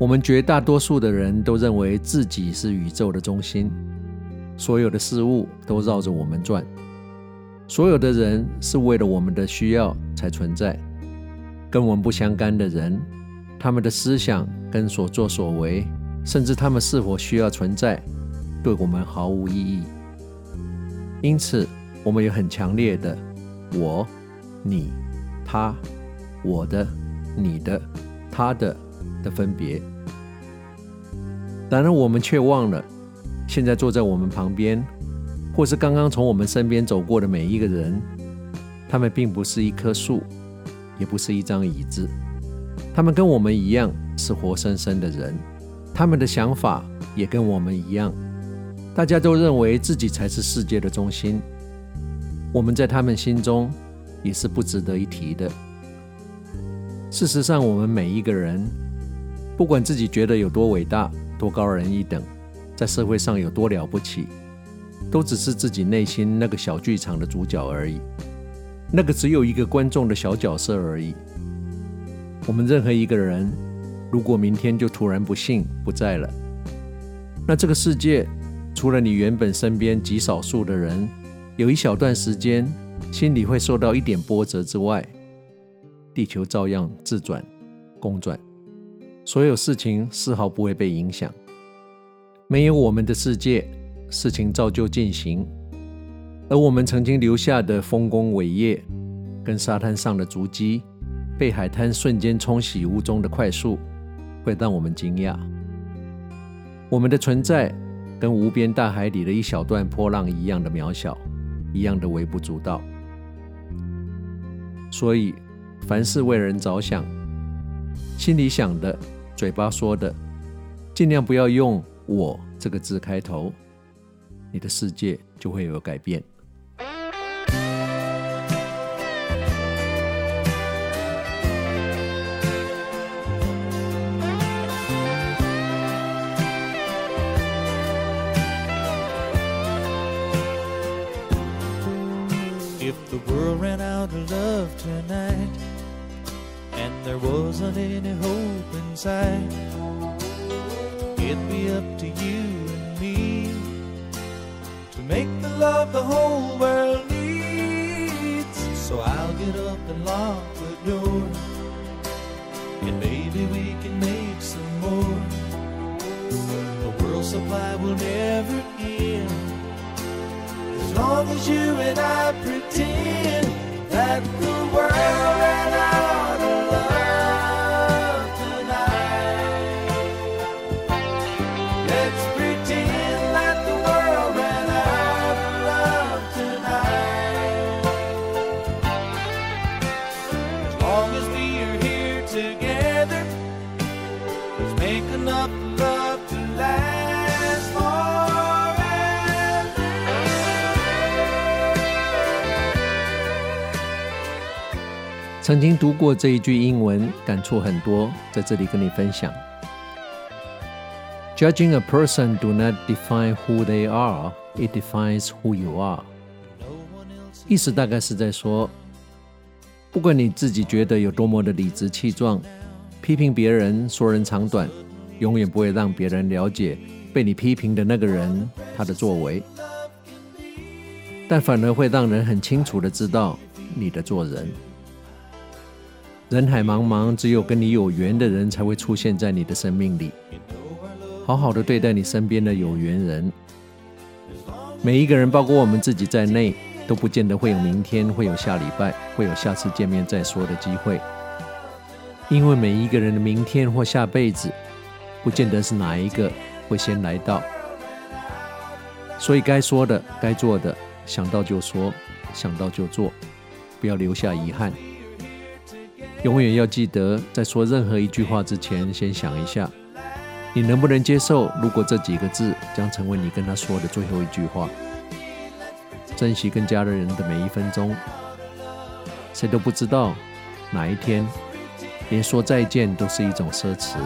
我们绝大多数的人都认为自己是宇宙的中心，所有的事物都绕着我们转，所有的人是为了我们的需要才存在。跟我们不相干的人，他们的思想跟所作所为，甚至他们是否需要存在，对我们毫无意义。因此，我们有很强烈的“我、你、他、我的、你的、他的”的分别。然而，我们却忘了，现在坐在我们旁边，或是刚刚从我们身边走过的每一个人，他们并不是一棵树，也不是一张椅子，他们跟我们一样是活生生的人，他们的想法也跟我们一样，大家都认为自己才是世界的中心，我们在他们心中也是不值得一提的。事实上，我们每一个人，不管自己觉得有多伟大。多高人一等，在社会上有多了不起，都只是自己内心那个小剧场的主角而已，那个只有一个观众的小角色而已。我们任何一个人，如果明天就突然不幸不在了，那这个世界除了你原本身边极少数的人，有一小段时间心里会受到一点波折之外，地球照样自转公转。所有事情丝毫不会被影响，没有我们的世界，事情照旧进行。而我们曾经留下的丰功伟业，跟沙滩上的足迹，被海滩瞬间冲洗无踪的快速，会让我们惊讶。我们的存在，跟无边大海里的一小段波浪一样的渺小，一样的微不足道。所以，凡事为人着想，心里想的。嘴巴说的，尽量不要用“我”这个字开头，你的世界就会有改变。If the world ran out of love tonight, there wasn't any hope inside, it'd be up to you and me to make the love the whole world needs. So I'll get up and lock the door, and maybe we can make some more. The world supply will never end as long as you and I pretend that the world 曾经读过这一句英文，感触很多，在这里跟你分享。Judging a person do not define who they are, it defines who you are。意思大概是在说，不管你自己觉得有多么的理直气壮，批评别人说人长短，永远不会让别人了解被你批评的那个人他的作为，但反而会让人很清楚的知道你的做人。人海茫茫，只有跟你有缘的人才会出现在你的生命里。好好的对待你身边的有缘人。每一个人，包括我们自己在内，都不见得会有明天，会有下礼拜，会有下次见面再说的机会。因为每一个人的明天或下辈子，不见得是哪一个会先来到。所以该说的、该做的，想到就说，想到就做，不要留下遗憾。永远要记得，在说任何一句话之前，先想一下，你能不能接受？如果这几个字将成为你跟他说的最后一句话，珍惜跟家人的每一分钟。谁都不知道哪一天，连说再见都是一种奢侈。